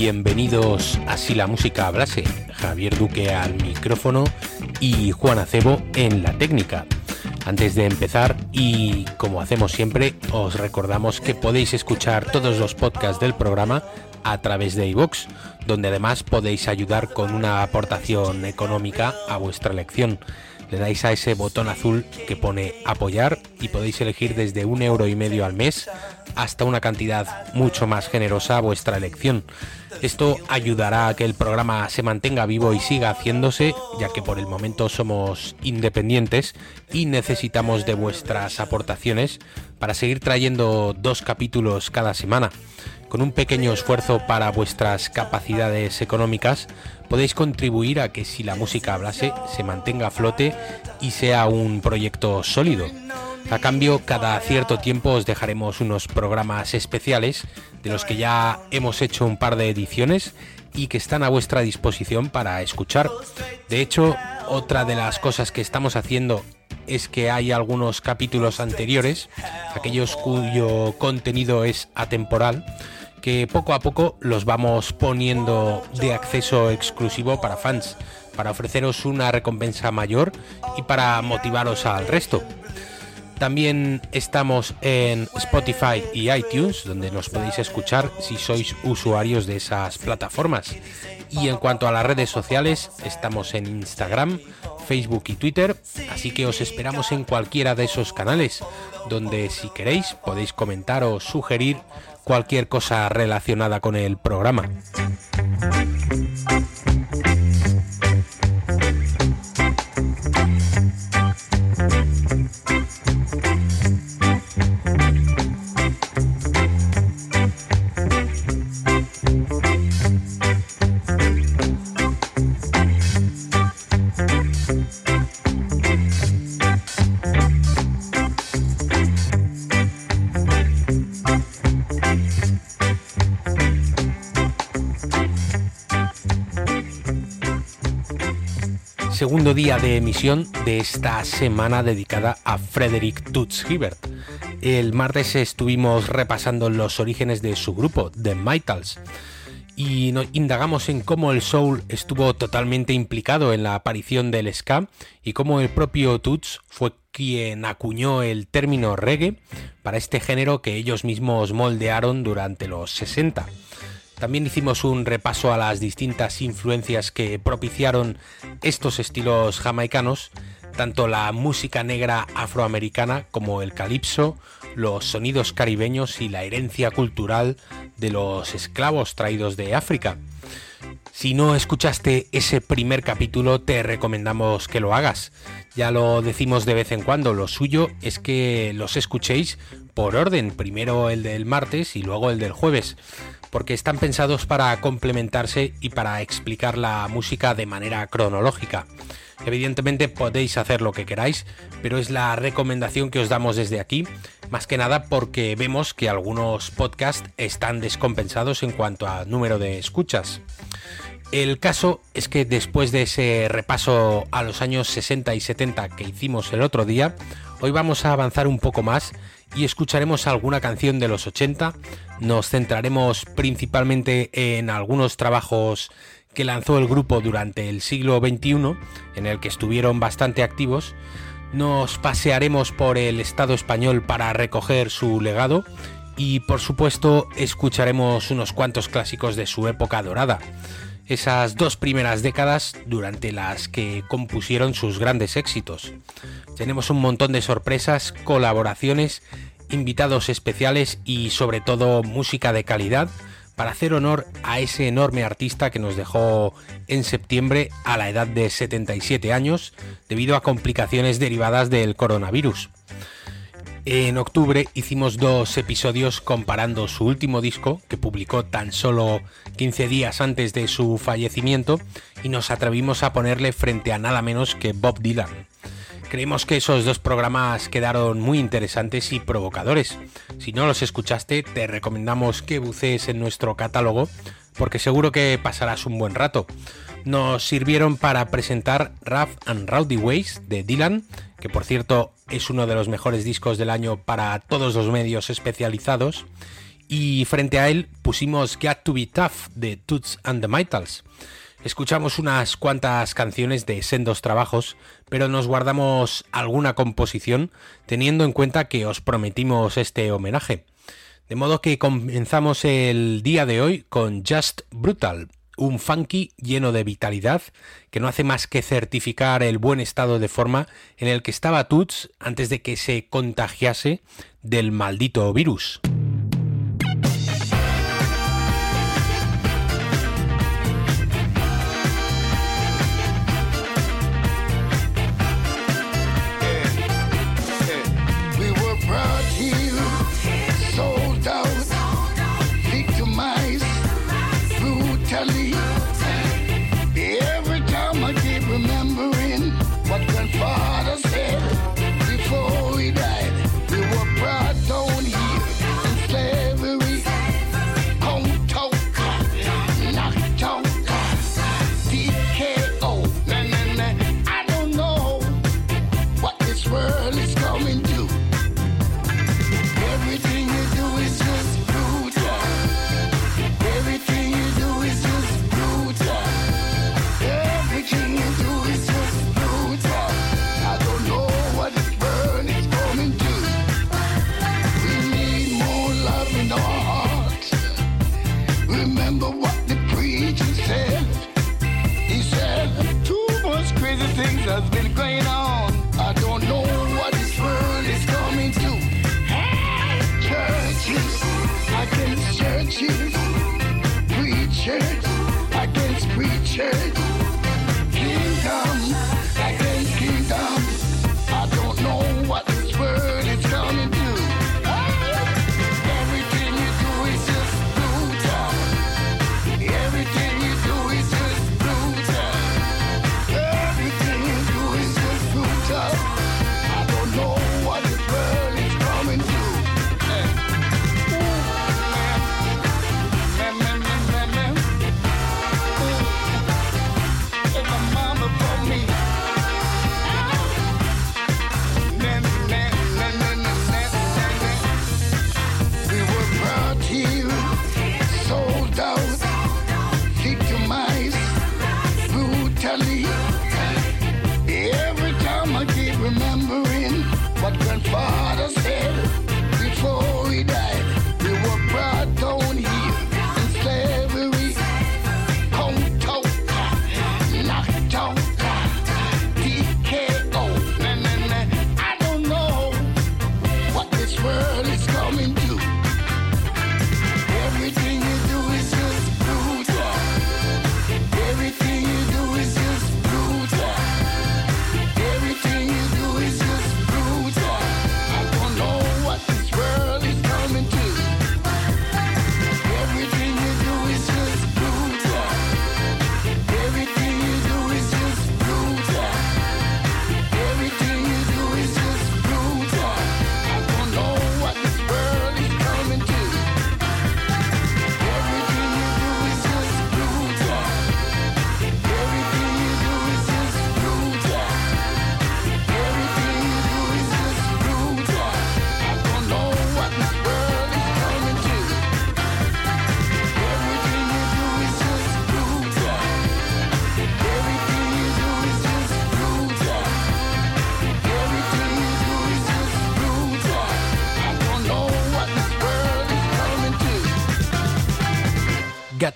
Bienvenidos a Si la música hablase. Javier Duque al micrófono y Juan Acebo en la técnica. Antes de empezar, y como hacemos siempre, os recordamos que podéis escuchar todos los podcasts del programa a través de iVoox, donde además podéis ayudar con una aportación económica a vuestra elección. Le dais a ese botón azul que pone apoyar y podéis elegir desde un euro y medio al mes hasta una cantidad mucho más generosa a vuestra elección. Esto ayudará a que el programa se mantenga vivo y siga haciéndose, ya que por el momento somos independientes y necesitamos de vuestras aportaciones para seguir trayendo dos capítulos cada semana. Con un pequeño esfuerzo para vuestras capacidades económicas, podéis contribuir a que si la música hablase se mantenga a flote y sea un proyecto sólido. A cambio, cada cierto tiempo os dejaremos unos programas especiales de los que ya hemos hecho un par de ediciones y que están a vuestra disposición para escuchar. De hecho, otra de las cosas que estamos haciendo es que hay algunos capítulos anteriores, aquellos cuyo contenido es atemporal, que poco a poco los vamos poniendo de acceso exclusivo para fans, para ofreceros una recompensa mayor y para motivaros al resto. También estamos en Spotify y iTunes, donde nos podéis escuchar si sois usuarios de esas plataformas. Y en cuanto a las redes sociales, estamos en Instagram, Facebook y Twitter, así que os esperamos en cualquiera de esos canales, donde si queréis podéis comentar o sugerir cualquier cosa relacionada con el programa. Día de emisión de esta semana dedicada a Frederick Toots Hibbert. El martes estuvimos repasando los orígenes de su grupo, The Mitals, y nos indagamos en cómo el soul estuvo totalmente implicado en la aparición del ska y cómo el propio Toots fue quien acuñó el término reggae para este género que ellos mismos moldearon durante los 60. También hicimos un repaso a las distintas influencias que propiciaron estos estilos jamaicanos, tanto la música negra afroamericana como el calipso, los sonidos caribeños y la herencia cultural de los esclavos traídos de África. Si no escuchaste ese primer capítulo, te recomendamos que lo hagas. Ya lo decimos de vez en cuando, lo suyo es que los escuchéis por orden, primero el del martes y luego el del jueves porque están pensados para complementarse y para explicar la música de manera cronológica. Evidentemente podéis hacer lo que queráis, pero es la recomendación que os damos desde aquí, más que nada porque vemos que algunos podcasts están descompensados en cuanto a número de escuchas. El caso es que después de ese repaso a los años 60 y 70 que hicimos el otro día, hoy vamos a avanzar un poco más y escucharemos alguna canción de los 80. Nos centraremos principalmente en algunos trabajos que lanzó el grupo durante el siglo XXI, en el que estuvieron bastante activos. Nos pasearemos por el Estado español para recoger su legado y por supuesto escucharemos unos cuantos clásicos de su época dorada, esas dos primeras décadas durante las que compusieron sus grandes éxitos. Tenemos un montón de sorpresas, colaboraciones, invitados especiales y sobre todo música de calidad para hacer honor a ese enorme artista que nos dejó en septiembre a la edad de 77 años debido a complicaciones derivadas del coronavirus. En octubre hicimos dos episodios comparando su último disco, que publicó tan solo 15 días antes de su fallecimiento, y nos atrevimos a ponerle frente a nada menos que Bob Dylan. Creemos que esos dos programas quedaron muy interesantes y provocadores. Si no los escuchaste, te recomendamos que bucees en nuestro catálogo porque seguro que pasarás un buen rato. Nos sirvieron para presentar Rough and Rowdy Ways de Dylan, que por cierto es uno de los mejores discos del año para todos los medios especializados, y frente a él pusimos Got to Be Tough de Toots and the Mitals. Escuchamos unas cuantas canciones de sendos trabajos, pero nos guardamos alguna composición teniendo en cuenta que os prometimos este homenaje. De modo que comenzamos el día de hoy con Just Brutal, un funky lleno de vitalidad que no hace más que certificar el buen estado de forma en el que estaba Toots antes de que se contagiase del maldito virus. change.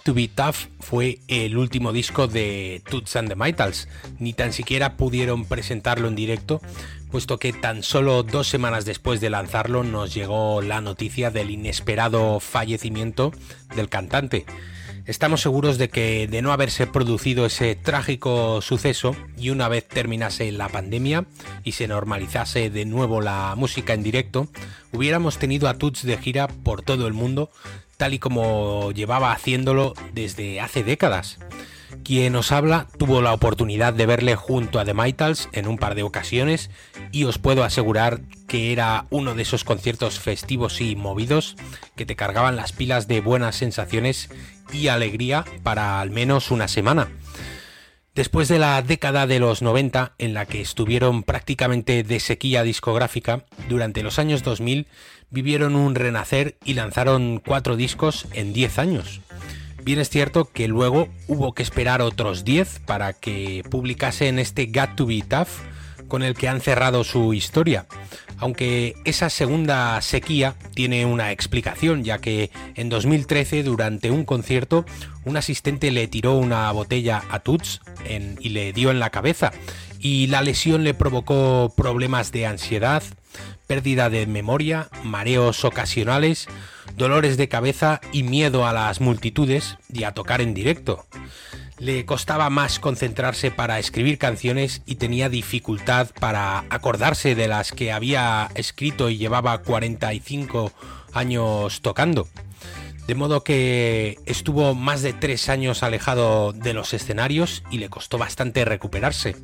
To Be Tough fue el último disco de Toots and the Mitals. Ni tan siquiera pudieron presentarlo en directo, puesto que tan solo dos semanas después de lanzarlo nos llegó la noticia del inesperado fallecimiento del cantante. Estamos seguros de que de no haberse producido ese trágico suceso y una vez terminase la pandemia y se normalizase de nuevo la música en directo, hubiéramos tenido a Toots de gira por todo el mundo tal y como llevaba haciéndolo desde hace décadas. Quien os habla tuvo la oportunidad de verle junto a The Mitals en un par de ocasiones y os puedo asegurar que era uno de esos conciertos festivos y movidos que te cargaban las pilas de buenas sensaciones y alegría para al menos una semana. Después de la década de los 90 en la que estuvieron prácticamente de sequía discográfica, durante los años 2000 vivieron un renacer y lanzaron cuatro discos en 10 años. Bien es cierto que luego hubo que esperar otros 10 para que publicasen este Got to Be Tough con el que han cerrado su historia. Aunque esa segunda sequía tiene una explicación, ya que en 2013 durante un concierto un asistente le tiró una botella a Tuts y le dio en la cabeza y la lesión le provocó problemas de ansiedad, pérdida de memoria, mareos ocasionales, dolores de cabeza y miedo a las multitudes y a tocar en directo. Le costaba más concentrarse para escribir canciones y tenía dificultad para acordarse de las que había escrito y llevaba 45 años tocando. De modo que estuvo más de tres años alejado de los escenarios y le costó bastante recuperarse,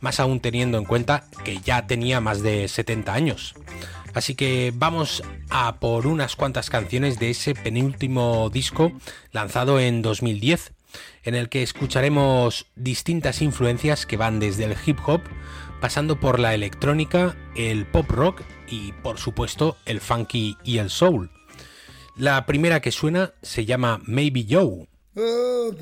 más aún teniendo en cuenta que ya tenía más de 70 años. Así que vamos a por unas cuantas canciones de ese penúltimo disco lanzado en 2010, en el que escucharemos distintas influencias que van desde el hip hop, pasando por la electrónica, el pop rock y por supuesto el funky y el soul. La primera que suena se llama Maybe Joe. Oh,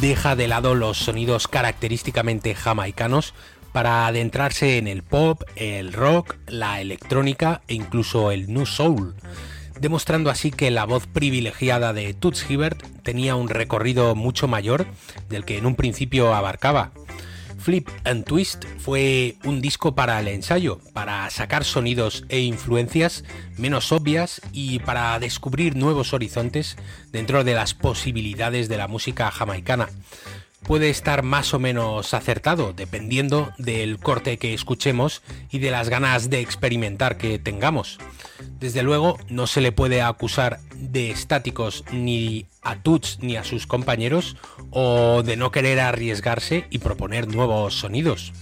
Deja de lado los sonidos característicamente jamaicanos para adentrarse en el pop, el rock, la electrónica e incluso el new soul, demostrando así que la voz privilegiada de Toots Hibbert tenía un recorrido mucho mayor del que en un principio abarcaba. Flip and Twist fue un disco para el ensayo, para sacar sonidos e influencias menos obvias y para descubrir nuevos horizontes dentro de las posibilidades de la música jamaicana. Puede estar más o menos acertado dependiendo del corte que escuchemos y de las ganas de experimentar que tengamos. Desde luego no se le puede acusar de estáticos ni a Tuts ni a sus compañeros o de no querer arriesgarse y proponer nuevos sonidos.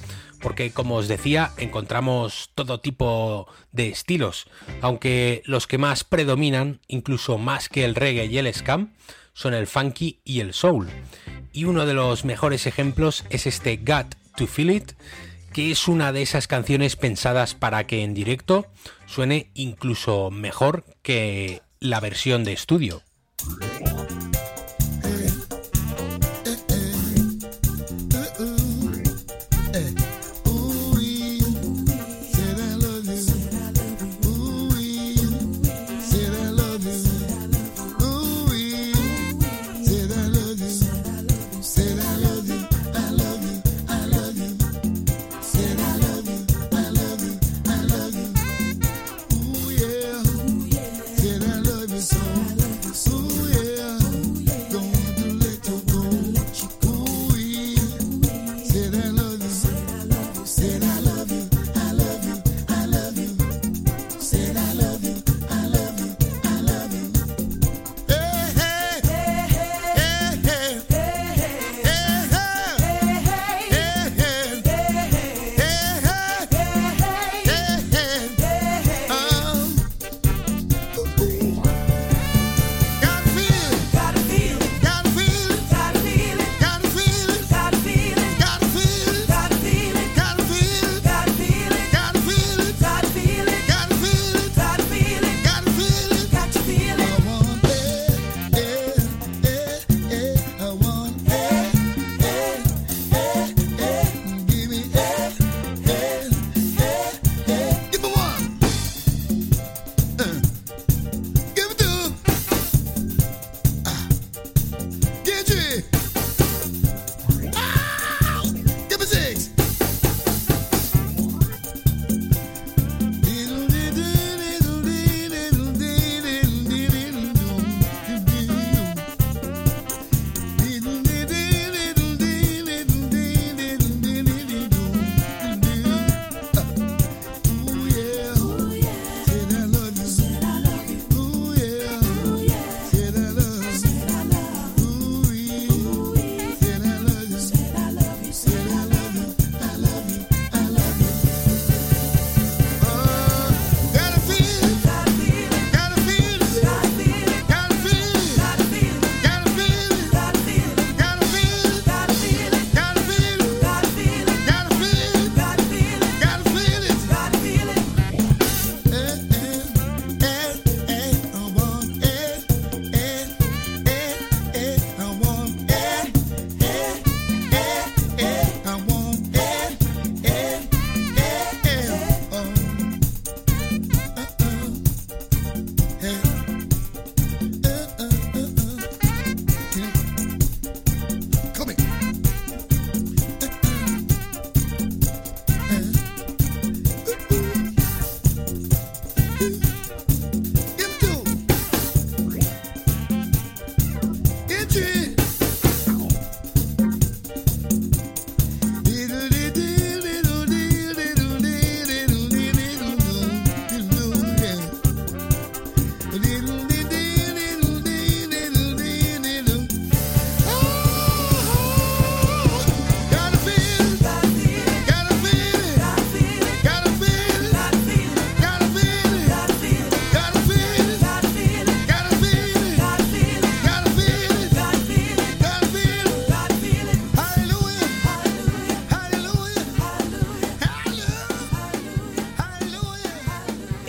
Porque como os decía, encontramos todo tipo de estilos, aunque los que más predominan, incluso más que el reggae y el scam, son el funky y el soul. Y uno de los mejores ejemplos es este Got to Feel It, que es una de esas canciones pensadas para que en directo suene incluso mejor que la versión de estudio.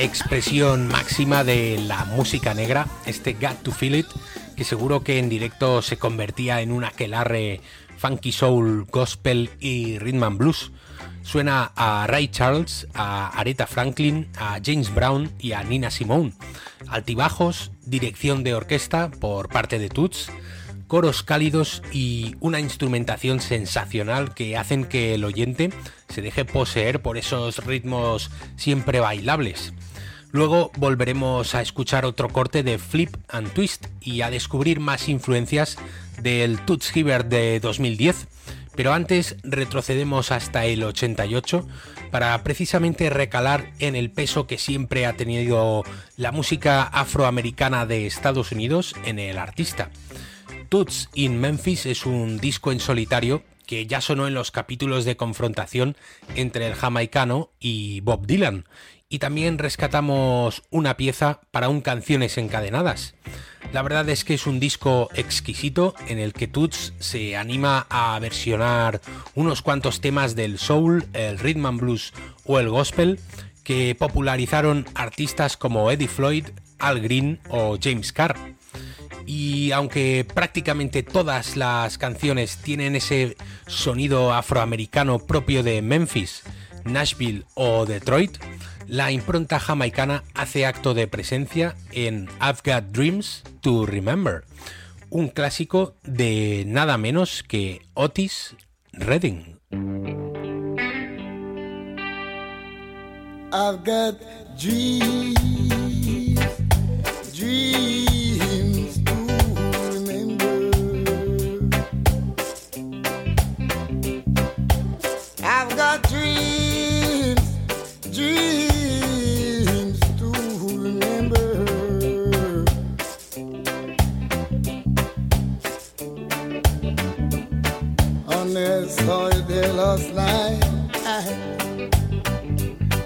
Expresión máxima de la música negra, este Got to Feel It, que seguro que en directo se convertía en un aquelarre funky soul, gospel y rhythm and blues. Suena a Ray Charles, a Aretha Franklin, a James Brown y a Nina Simone. Altibajos, dirección de orquesta por parte de Toots, coros cálidos y una instrumentación sensacional que hacen que el oyente se deje poseer por esos ritmos siempre bailables. Luego volveremos a escuchar otro corte de Flip and Twist y a descubrir más influencias del Toots Hibbert de 2010. Pero antes retrocedemos hasta el 88 para precisamente recalar en el peso que siempre ha tenido la música afroamericana de Estados Unidos en el artista. Toots in Memphis es un disco en solitario que ya sonó en los capítulos de confrontación entre el jamaicano y Bob Dylan y también rescatamos una pieza para un Canciones Encadenadas. La verdad es que es un disco exquisito en el que Toots se anima a versionar unos cuantos temas del soul, el rhythm and blues o el gospel que popularizaron artistas como Eddie Floyd, Al Green o James Carr. Y aunque prácticamente todas las canciones tienen ese sonido afroamericano propio de Memphis, Nashville o Detroit, la impronta jamaicana hace acto de presencia en I've Got Dreams to Remember, un clásico de nada menos que Otis Redding. On that solid day last night. Uh-huh.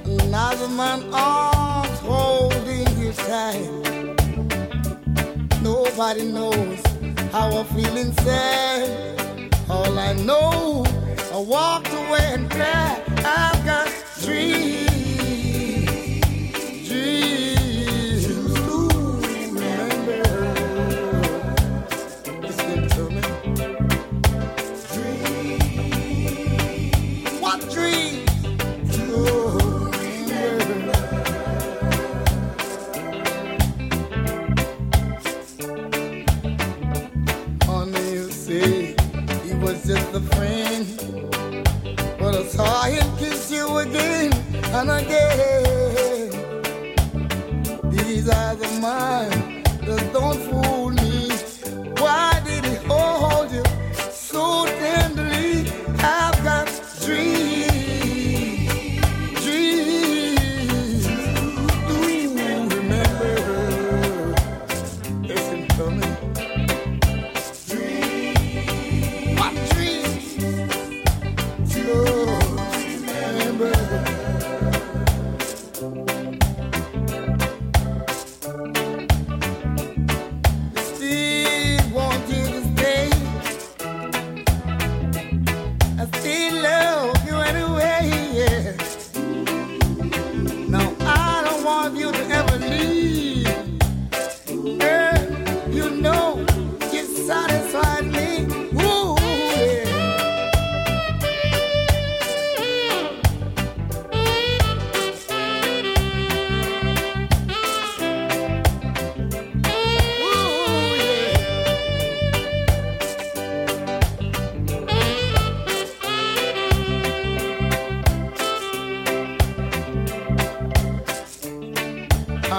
Another man arms holding you tight. Nobody knows how I feel inside. All I know, I walked away and cried. I've got dreams gonna.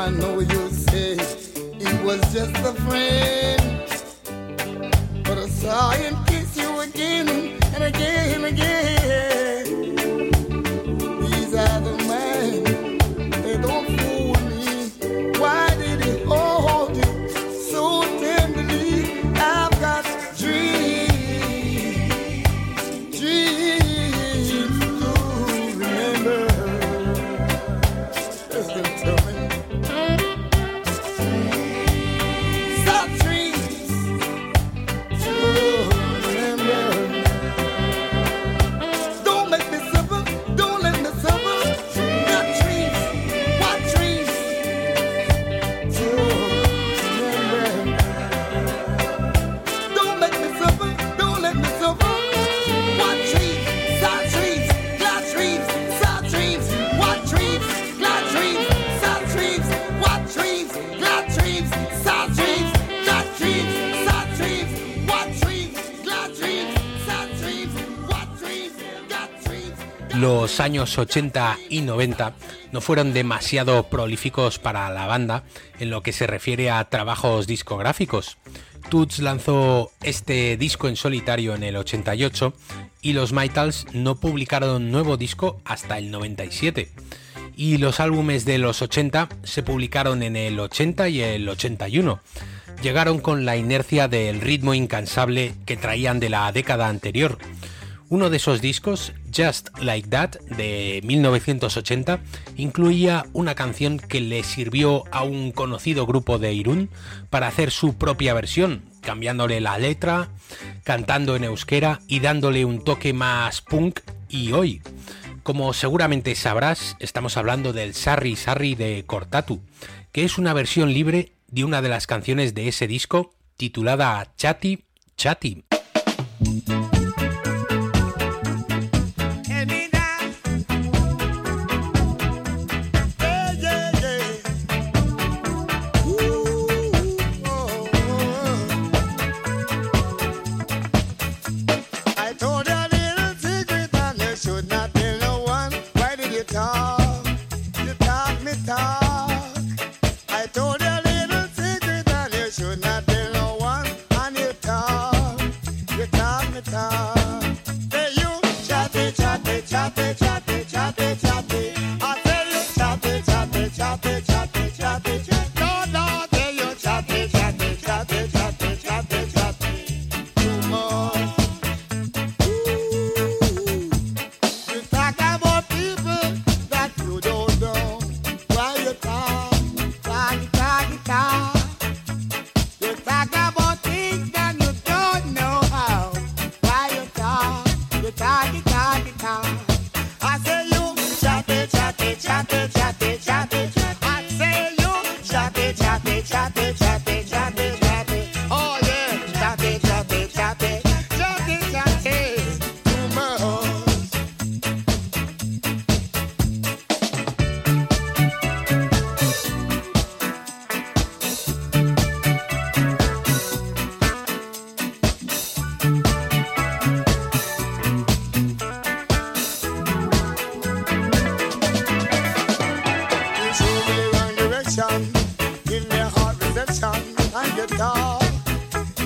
I know you say he was just a friend, but I saw him kiss you again and again and again. Años 80 y 90 no fueron demasiado prolíficos para la banda en lo que se refiere a trabajos discográficos. Toots lanzó este disco en solitario en el 88 y los Mitals no publicaron nuevo disco hasta el 97. Y los álbumes de los 80 se publicaron en el 80 y el 81. Llegaron con la inercia del ritmo incansable que traían de la década anterior uno de esos discos, Just Like That, de 1980, incluía una canción que le sirvió a un conocido grupo de Irún para hacer su propia versión, cambiándole la letra, cantando en euskera y dándole un toque más punk y hoy. Como seguramente sabrás, estamos hablando del Sarri Sarri de Cortatu, que es una versión libre de una de las canciones de ese disco titulada Chatty Chatty.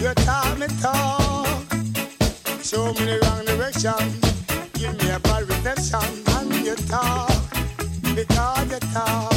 You tell me talk, show me the wrong direction, give me a bad redemption, and you talk. Because you talk.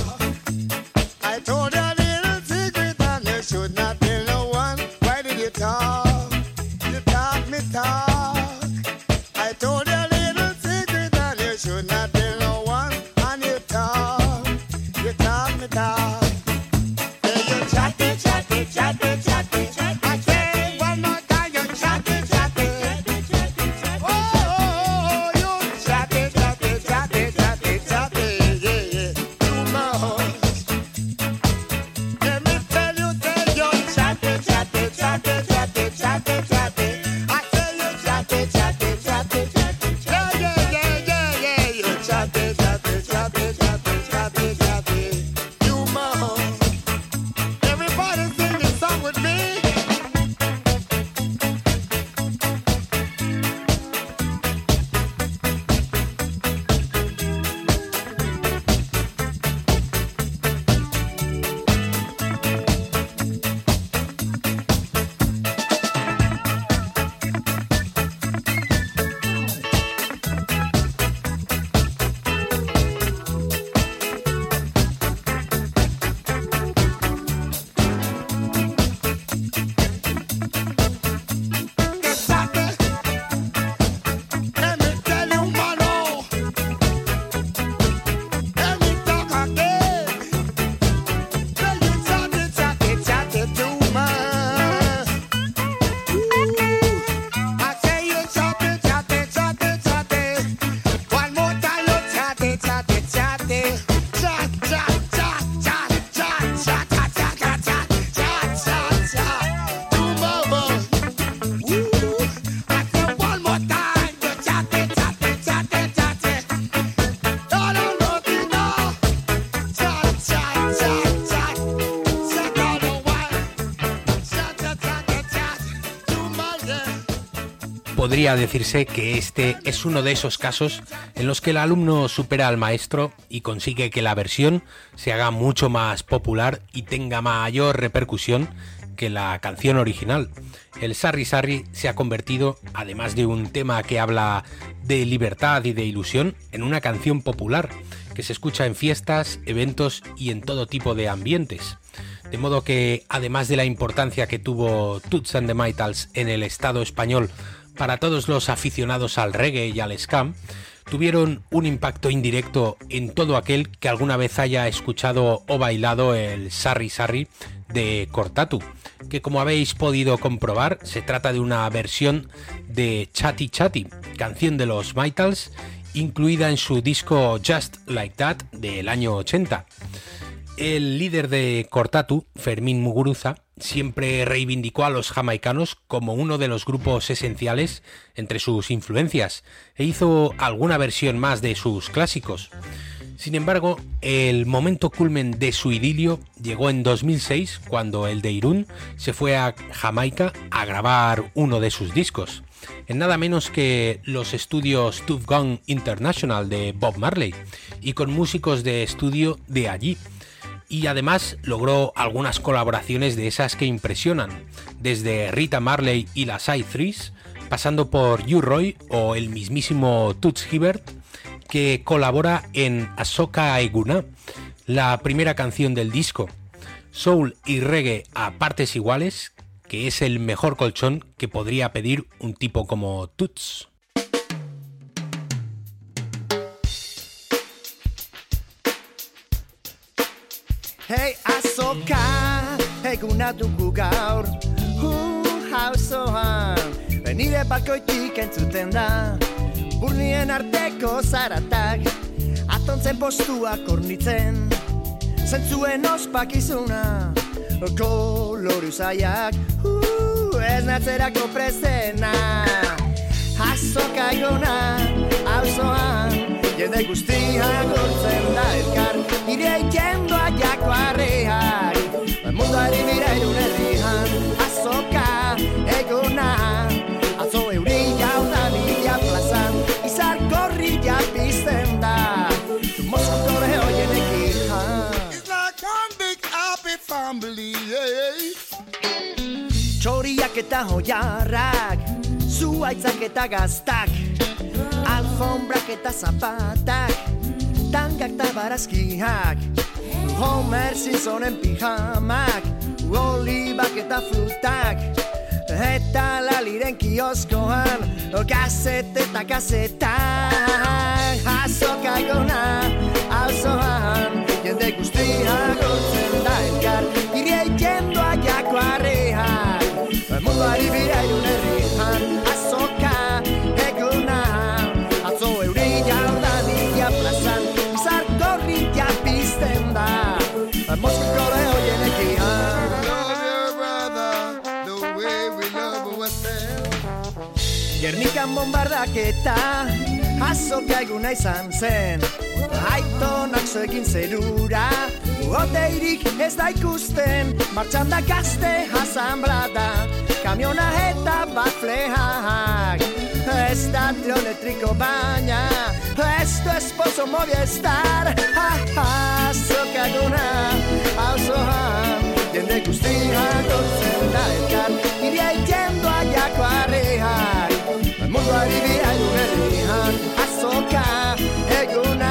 Podría decirse que este es uno de esos casos en los que el alumno supera al maestro y consigue que la versión se haga mucho más popular y tenga mayor repercusión que la canción original. El Sarri Sarri se ha convertido, además de un tema que habla de libertad y de ilusión, en una canción popular que se escucha en fiestas, eventos y en todo tipo de ambientes. De modo que, además de la importancia que tuvo Toots and the Maytals en el Estado español para todos los aficionados al reggae y al scam, tuvieron un impacto indirecto en todo aquel que alguna vez haya escuchado o bailado el Sarri Sarri de Cortatu, que como habéis podido comprobar se trata de una versión de Chatty Chatty, canción de los Maytals, incluida en su disco Just Like That del año 80. El líder de Cortatu, Fermín Muguruza, siempre reivindicó a los jamaicanos como uno de los grupos esenciales entre sus influencias e hizo alguna versión más de sus clásicos. Sin embargo, el momento culmen de su idilio llegó en 2006 cuando el de Irún se fue a Jamaica a grabar uno de sus discos, en nada menos que los estudios Tough Gun International de Bob Marley y con músicos de estudio de allí y además logró algunas colaboraciones de esas que impresionan, desde Rita Marley y las i Threes, pasando por U Roy o el mismísimo Toots Hibbert, que colabora en Ahsoka Eguna, la primera canción del disco. Soul y reggae a partes iguales, que es el mejor colchón que podría pedir un tipo como Toots. Azoka, eguna dugu gaur. Hu, hauzoan, benide bakoitik entzuten da. Burnien arteko zaratak, atontzen postua kornitzen Zentzuen ospakizuna, koloru zaiak. Hu, ez natzerako prezena. Azoka eguna, hauzoan, jende guztia gortzen da elkar direi yendo allá cuarrear ba, Mundu ari bira irune rihan Azoka eguna. Atzo euri jauna bila plazan Izar korri japizten da. Mozart horre hoienek ihan It's like one big happy family eh? Txoriak eta hoiarrak Zuaitzak eta gaztak Alfombrak eta zapatak. Tangak eta barazkiak Homer Simpsonen pijamak. Olibak eta frutak. Eta laliren kioskoan. Gazete eta gazetak. Azoka egona Auzoan. Jende guztia gotzen da elkar. Iria ikendo aiako arreak Munduari bira irun Gernikan bombardaketa Azoka eguna izan zen. Aitonak zo egin zerura Oteirik ez da ikusten. Martxan da gazte asamblada Kamiona eta bat flehak Ez da trio elektriko baina Ez du esposo moviestar Azoka eguna Auzoan Jende guztia gortzen da elkar. Iria ikendo aiako arreak Munduari bira irun herrian Azoka eguna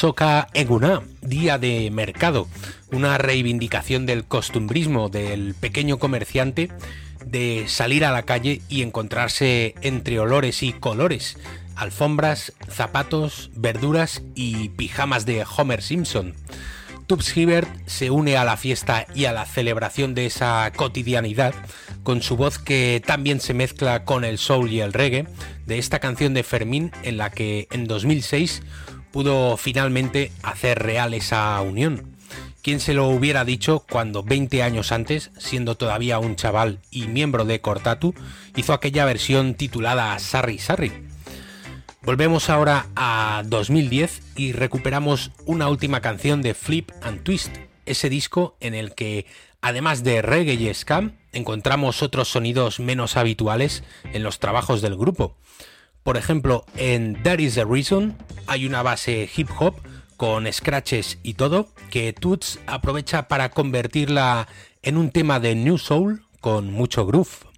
Soka Eguna, Día de Mercado, una reivindicación del costumbrismo del pequeño comerciante de salir a la calle y encontrarse entre olores y colores, alfombras, zapatos, verduras y pijamas de Homer Simpson. Tubbs Hibbert se une a la fiesta y a la celebración de esa cotidianidad con su voz que también se mezcla con el soul y el reggae de esta canción de Fermín en la que en 2006 pudo finalmente hacer real esa unión. ¿Quién se lo hubiera dicho cuando 20 años antes, siendo todavía un chaval y miembro de Cortatu, hizo aquella versión titulada Sarri Sarri? Volvemos ahora a 2010 y recuperamos una última canción de Flip and Twist, ese disco en el que, además de reggae y scam, encontramos otros sonidos menos habituales en los trabajos del grupo. Por ejemplo, en That Is the Reason hay una base hip hop con scratches y todo que Toots aprovecha para convertirla en un tema de New Soul con mucho groove.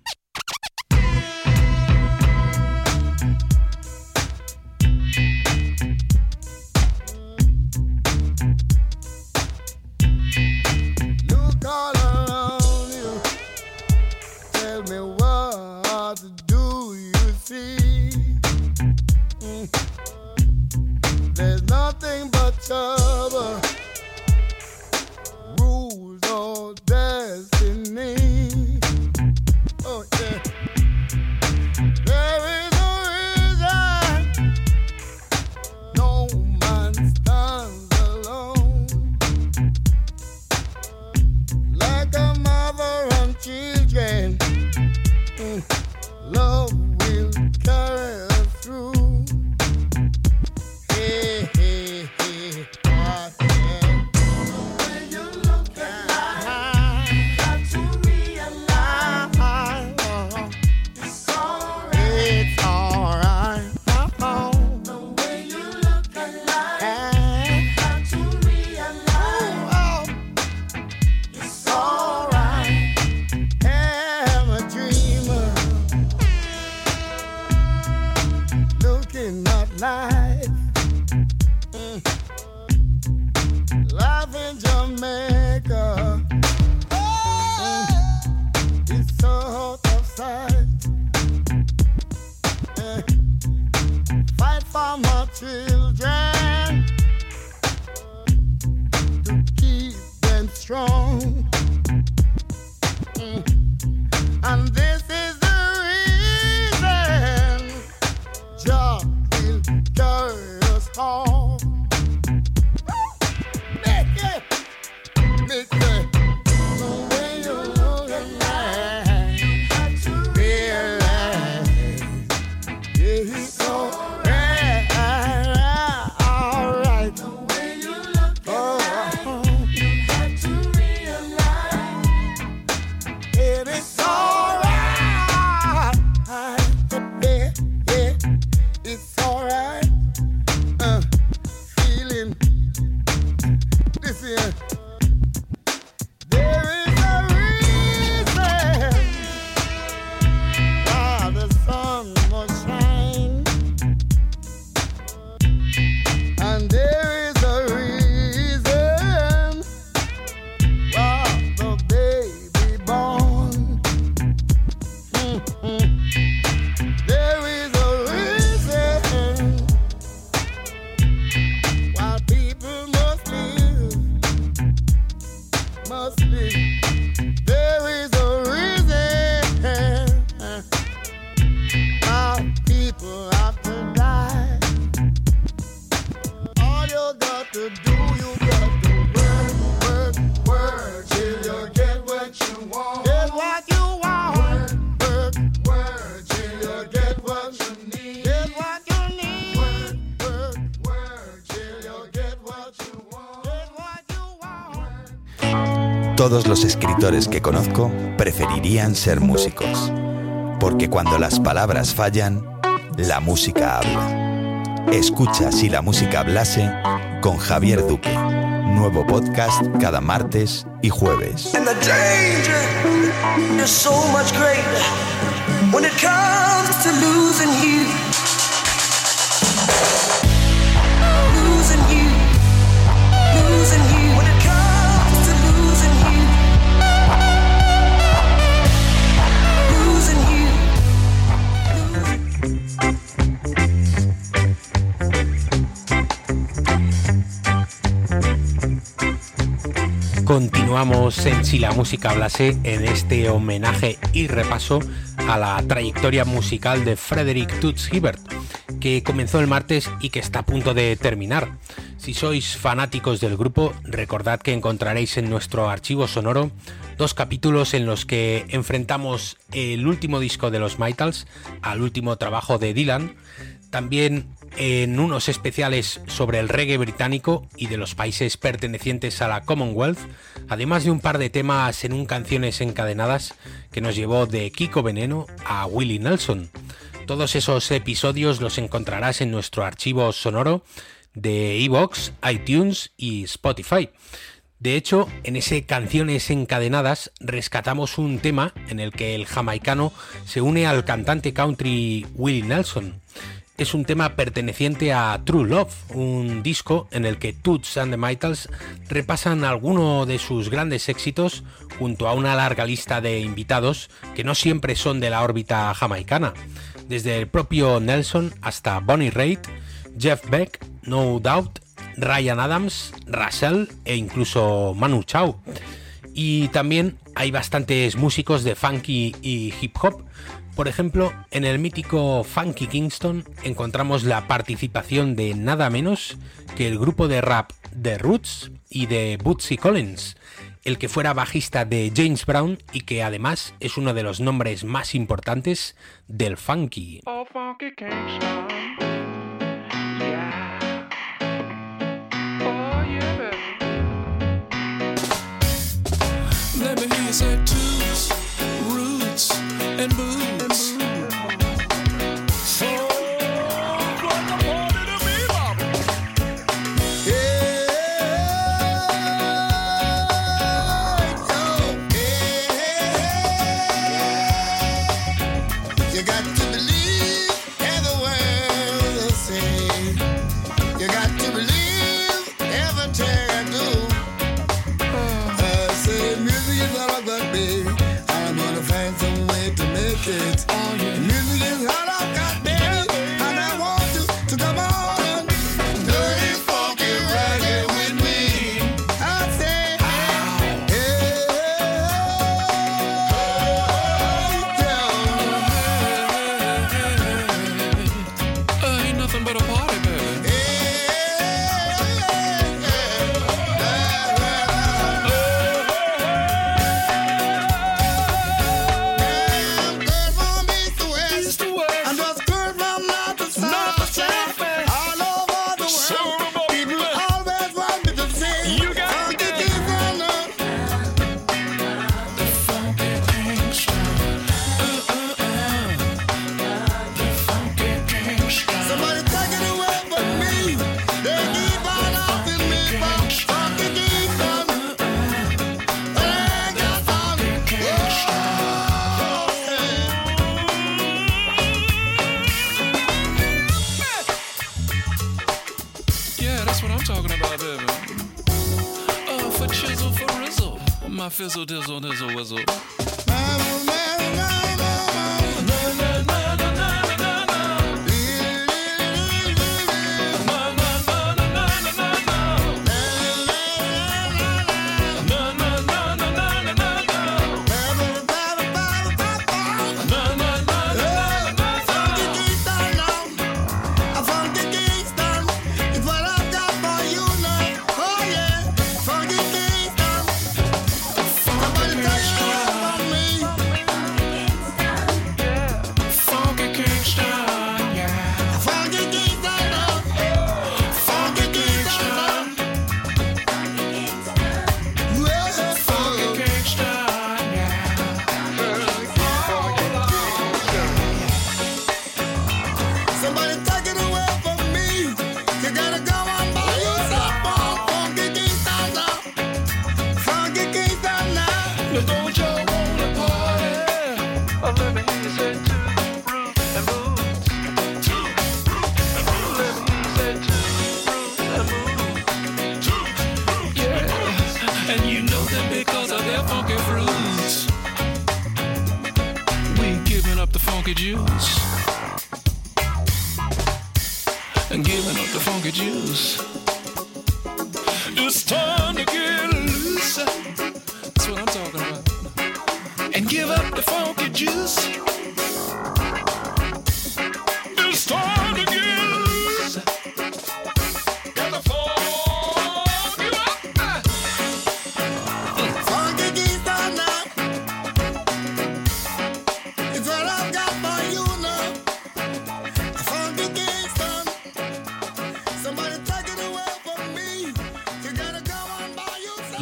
Todos los escritores que conozco preferirían ser músicos, porque cuando las palabras fallan, la música habla. Escucha si la música hablase con Javier Duque. Nuevo podcast cada martes y jueves. Danger is Continuamos en Si la música hablase en este homenaje y repaso a la trayectoria musical de Frederick Toots Hibbert, que comenzó el martes y que está a punto de terminar. Si sois fanáticos del grupo, recordad que encontraréis en nuestro archivo sonoro dos capítulos en los que enfrentamos el último disco de los Mitals al último trabajo de Dylan, también en unos especiales sobre el reggae británico y de los países pertenecientes a la Commonwealth, además de un par de temas en un canciones encadenadas que nos llevó de Kiko Veneno a Willie Nelson. Todos esos episodios los encontrarás en nuestro archivo sonoro de Evox, iTunes y Spotify. De hecho, en ese Canciones Encadenadas rescatamos un tema en el que el jamaicano se une al cantante country Willie Nelson. Es un tema perteneciente a True Love, un disco en el que Toots and the Mitals repasan alguno de sus grandes éxitos junto a una larga lista de invitados que no siempre son de la órbita jamaicana, desde el propio Nelson hasta Bonnie Raitt, Jeff Beck, No Doubt, Ryan Adams, Russell e incluso Manu Chao. Y también hay bastantes músicos de funky y hip hop. Por ejemplo, en el mítico Funky Kingston encontramos la participación de nada menos que el grupo de rap The Roots y de Bootsy Collins, el que fuera bajista de James Brown y que además es uno de los nombres más importantes del funky. Oh, funky. Talking about, baby. Uh, for chisel, for rizzle. My fizzle, dizzle, dizzle, whizzle. Somebody take it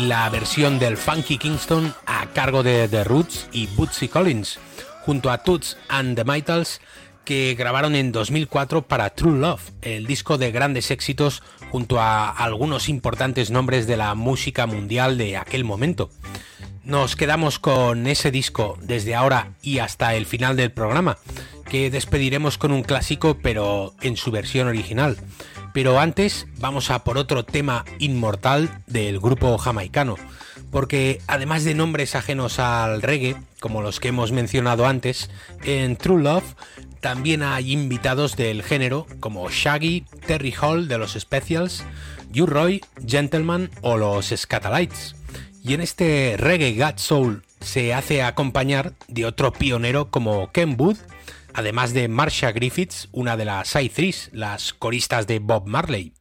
la versión del Funky Kingston a cargo de The Roots y Bootsy Collins, junto a Toots and the Maytals, que grabaron en 2004 para True Love, el disco de grandes éxitos junto a algunos importantes nombres de la música mundial de aquel momento. Nos quedamos con ese disco desde ahora y hasta el final del programa, que despediremos con un clásico pero en su versión original. Pero antes vamos a por otro tema inmortal del grupo jamaicano, porque además de nombres ajenos al reggae, como los que hemos mencionado antes, en True Love también hay invitados del género como Shaggy, Terry Hall de los Specials, U Roy, Gentleman o los Scatalites. Y en este Reggae God Soul se hace acompañar de otro pionero como Ken Booth, además de Marsha Griffiths, una de las Threes, las coristas de Bob Marley.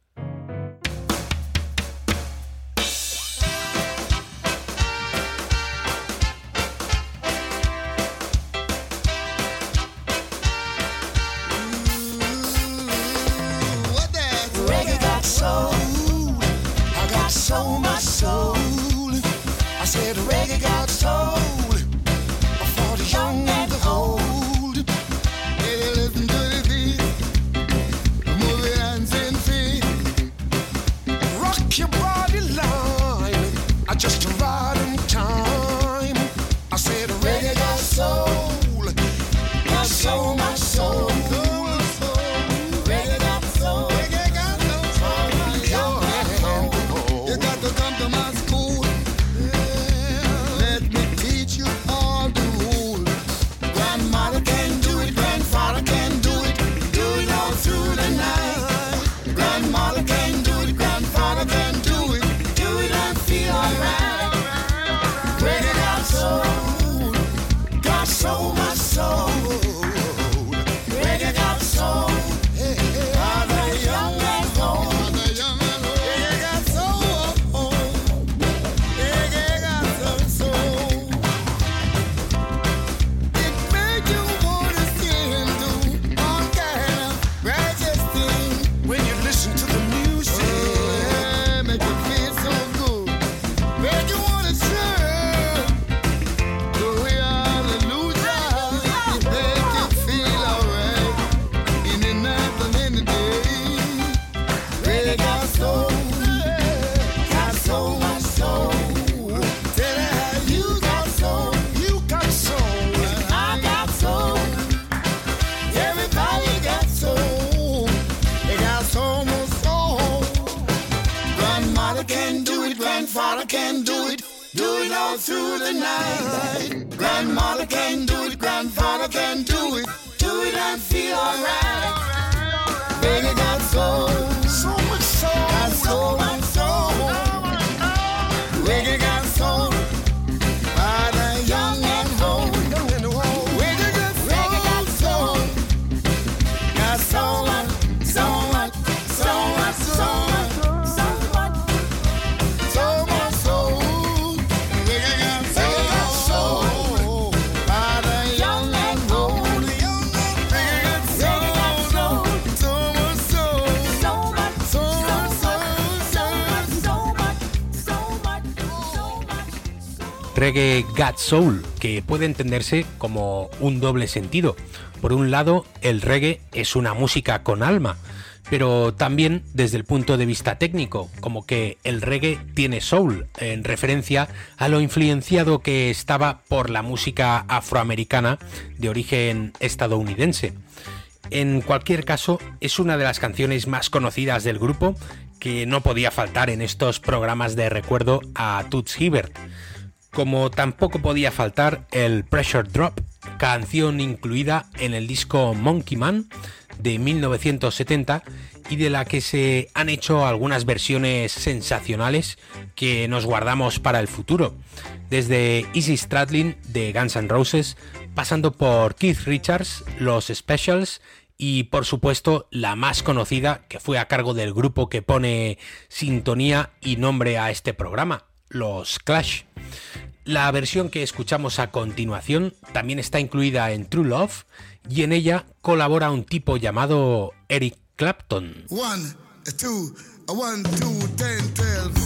Reggae God Soul, que puede entenderse como un doble sentido. Por un lado, el reggae es una música con alma, pero también desde el punto de vista técnico, como que el reggae tiene soul, en referencia a lo influenciado que estaba por la música afroamericana de origen estadounidense. En cualquier caso, es una de las canciones más conocidas del grupo que no podía faltar en estos programas de recuerdo a Toots Hibbert como tampoco podía faltar el Pressure Drop, canción incluida en el disco Monkey Man de 1970 y de la que se han hecho algunas versiones sensacionales que nos guardamos para el futuro, desde Easy Stradlin de Guns N' Roses, pasando por Keith Richards, los Specials y por supuesto la más conocida que fue a cargo del grupo que pone sintonía y nombre a este programa, los Clash. La versión que escuchamos a continuación también está incluida en True Love y en ella colabora un tipo llamado Eric Clapton. One, two, one, two, ten,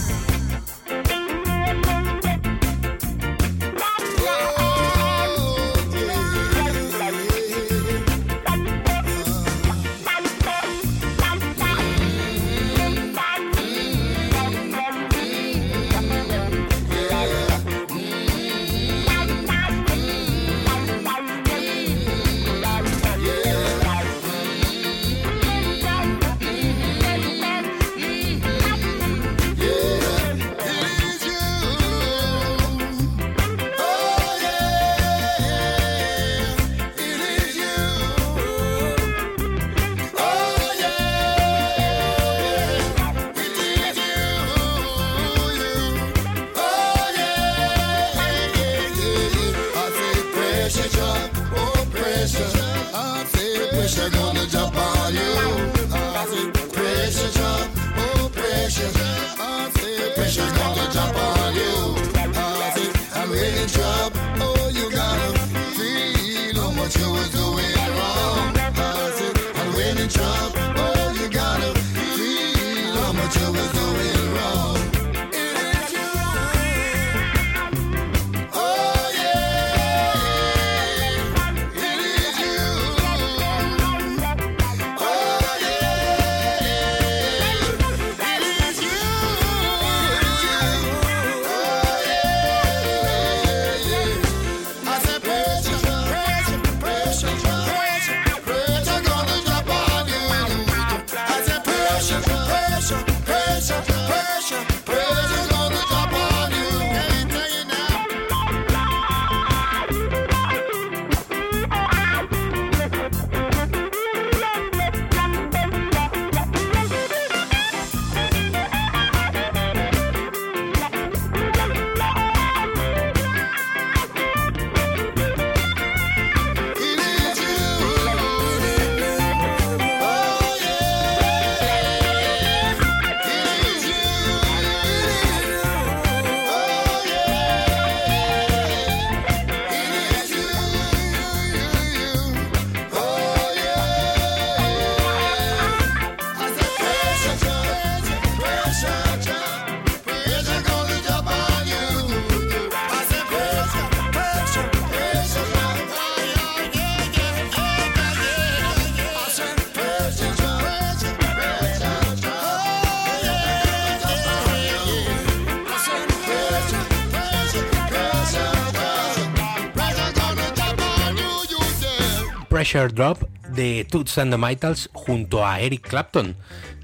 twelve. Drop de Toots and the Maytals junto a Eric Clapton.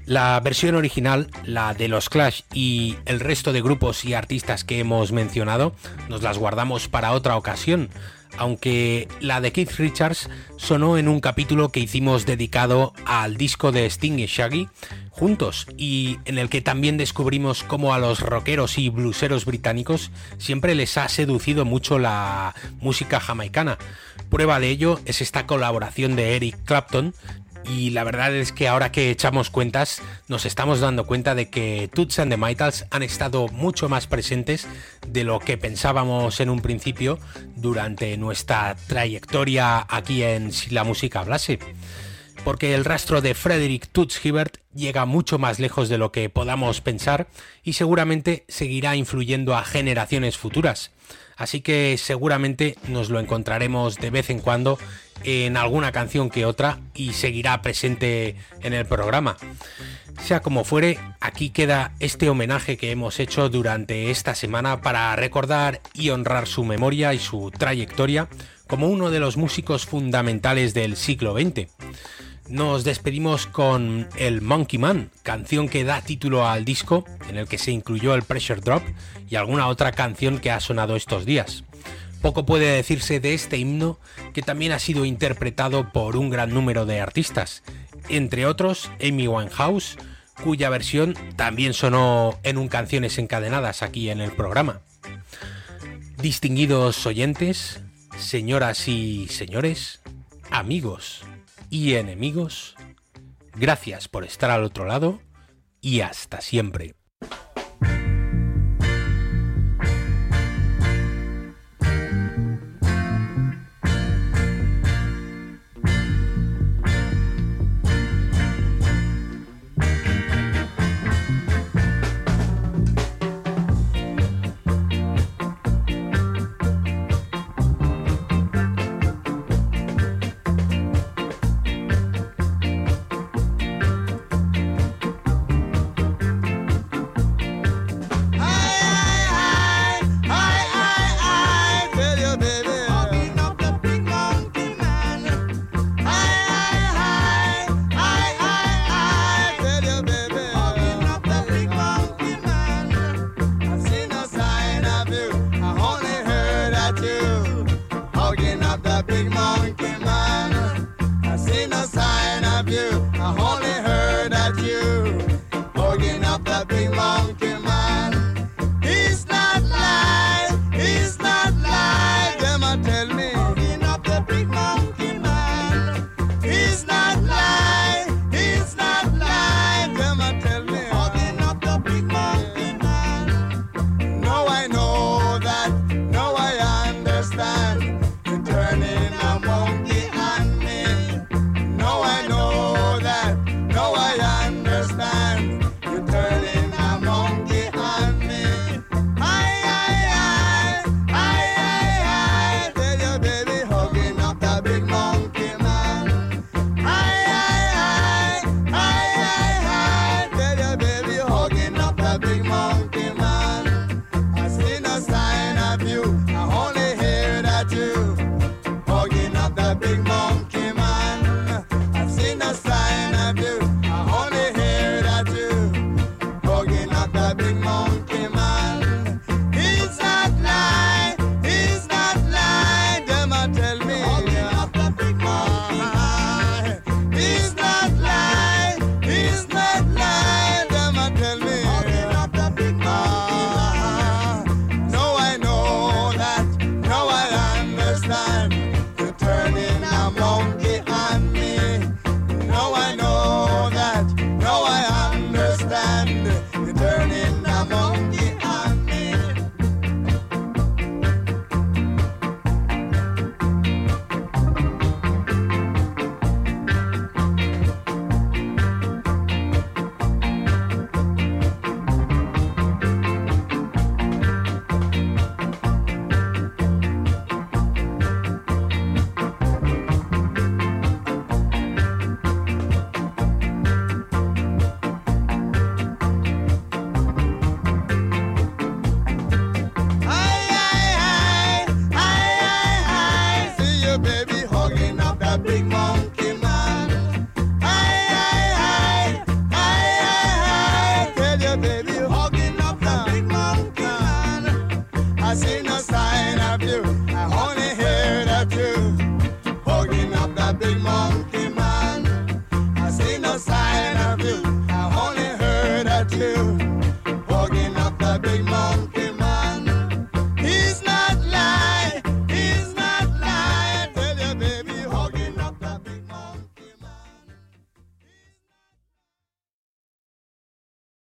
La versión original, la de los Clash y el resto de grupos y artistas que hemos mencionado, nos las guardamos para otra ocasión, aunque la de Keith Richards sonó en un capítulo que hicimos dedicado al disco de Sting y Shaggy juntos y en el que también descubrimos cómo a los rockeros y blueseros británicos siempre les ha seducido mucho la música jamaicana. Prueba de ello es esta colaboración de Eric Clapton y la verdad es que ahora que echamos cuentas nos estamos dando cuenta de que Toots and the Maytals han estado mucho más presentes de lo que pensábamos en un principio durante nuestra trayectoria aquí en Si la música hablase. Porque el rastro de Frederick Toots Hibbert llega mucho más lejos de lo que podamos pensar y seguramente seguirá influyendo a generaciones futuras así que seguramente nos lo encontraremos de vez en cuando en alguna canción que otra y seguirá presente en el programa. Sea como fuere, aquí queda este homenaje que hemos hecho durante esta semana para recordar y honrar su memoria y su trayectoria como uno de los músicos fundamentales del siglo XX nos despedimos con el Monkey Man, canción que da título al disco, en el que se incluyó el Pressure Drop y alguna otra canción que ha sonado estos días. Poco puede decirse de este himno que también ha sido interpretado por un gran número de artistas, entre otros Amy Winehouse, cuya versión también sonó en un Canciones Encadenadas aquí en el programa. Distinguidos oyentes, señoras y señores, amigos y enemigos, gracias por estar al otro lado y hasta siempre.